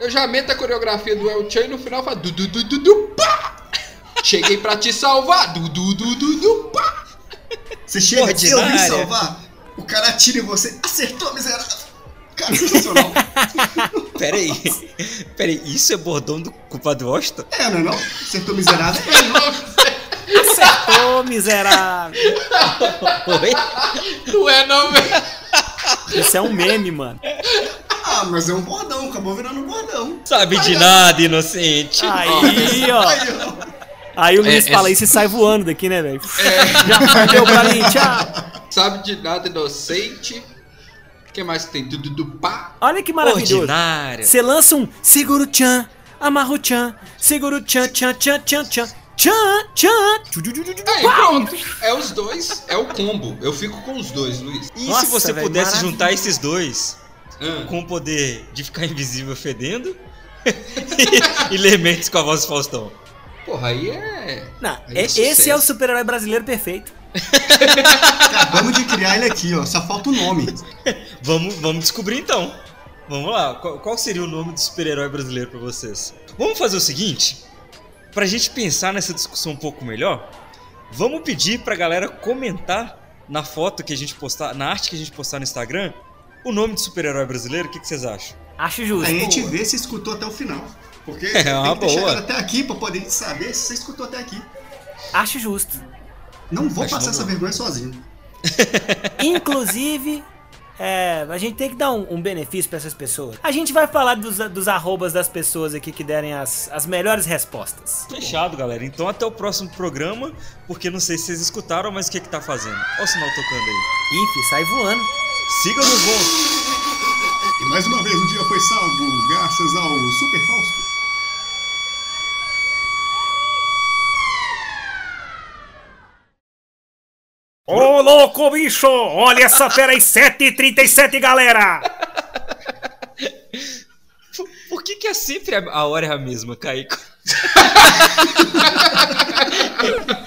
Speaker 5: Eu já meto a coreografia do El Chan e no final fala du du du du du pá! Cheguei pra te salvar, du du du du du pá!
Speaker 2: Você chega, eu vim salvar, o cara atira em você, acertou, miserável. Cara, sensacional.
Speaker 4: Pera aí, pera aí, isso é bordão do compadre Washington?
Speaker 2: é, não é não? Acertou, miserável. É, não.
Speaker 3: Acertou, miserável!
Speaker 4: Oi?
Speaker 5: Não é não, velho.
Speaker 3: Isso é um meme, mano.
Speaker 2: Ah, mas é um bordão, acabou virando um bordão.
Speaker 4: Sabe de nada, inocente.
Speaker 3: Aí, ó.
Speaker 2: Aí, ó.
Speaker 3: Aí o Luiz
Speaker 5: É,
Speaker 3: fala
Speaker 5: é-
Speaker 3: isso e sai voando daqui, né, velho? Já perdeu pra mim, tchau!
Speaker 5: Sabe de nada inocente. O que mais que tem? Du du du pá!
Speaker 3: Olha que maravilhoso.
Speaker 4: Ordinária.
Speaker 3: Você lança um seguro tchan, amarra o tchan, seguro tchan, tchan, tchan, tchan, tchan, tchan, tchan, tchu,
Speaker 5: Aí, pronto. É os dois, é o combo. Eu fico com os dois, Luiz.
Speaker 4: E
Speaker 3: Nossa,
Speaker 4: se você
Speaker 3: velho,
Speaker 4: pudesse juntar esses dois
Speaker 5: Ah,
Speaker 4: com o poder de ficar invisível fedendo e, e ler mentes com a voz do Faustão?
Speaker 5: Porra, aí é.
Speaker 3: Não,
Speaker 5: Aí
Speaker 3: é-
Speaker 5: é
Speaker 3: esse é o super-herói brasileiro perfeito.
Speaker 2: Acabamos de criar ele aqui, ó. Só falta o nome.
Speaker 4: Vamos, vamos descobrir então. Vamos lá, qual, qual seria o nome do super-herói brasileiro pra vocês? Vamos fazer o seguinte, pra gente pensar nessa discussão um pouco melhor, vamos pedir pra galera comentar na foto que a gente postar, na arte que a gente postar no Instagram, o nome de super-herói brasileiro, o que, que vocês acham?
Speaker 3: Acho justo.
Speaker 2: Aí a gente vê se escutou até o final. Porque
Speaker 4: É uma
Speaker 2: tem que
Speaker 4: boa.
Speaker 2: até aqui pra poder saber se você escutou até aqui.
Speaker 3: Acho justo.
Speaker 2: Não vou
Speaker 4: Acho
Speaker 2: passar essa vergonha sozinho.
Speaker 3: Inclusive, é, a gente tem que dar um, um benefício pra essas pessoas. A gente vai falar dos, dos arrobas das pessoas aqui que derem as, as melhores respostas.
Speaker 4: Fechado, galera. Então até o próximo programa, porque não sei se vocês escutaram, mas o que que tá fazendo? Olha o sinal tocando aí.
Speaker 3: Ih, sai voando.
Speaker 4: Siga-nos, bons.
Speaker 2: E mais uma vez o dia foi salvo, graças ao Super Fausto.
Speaker 3: Ô, louco, bicho! Olha essa fera aí, 7h37, galera!
Speaker 4: Por que que é sempre a, a hora é a mesma, Kaique?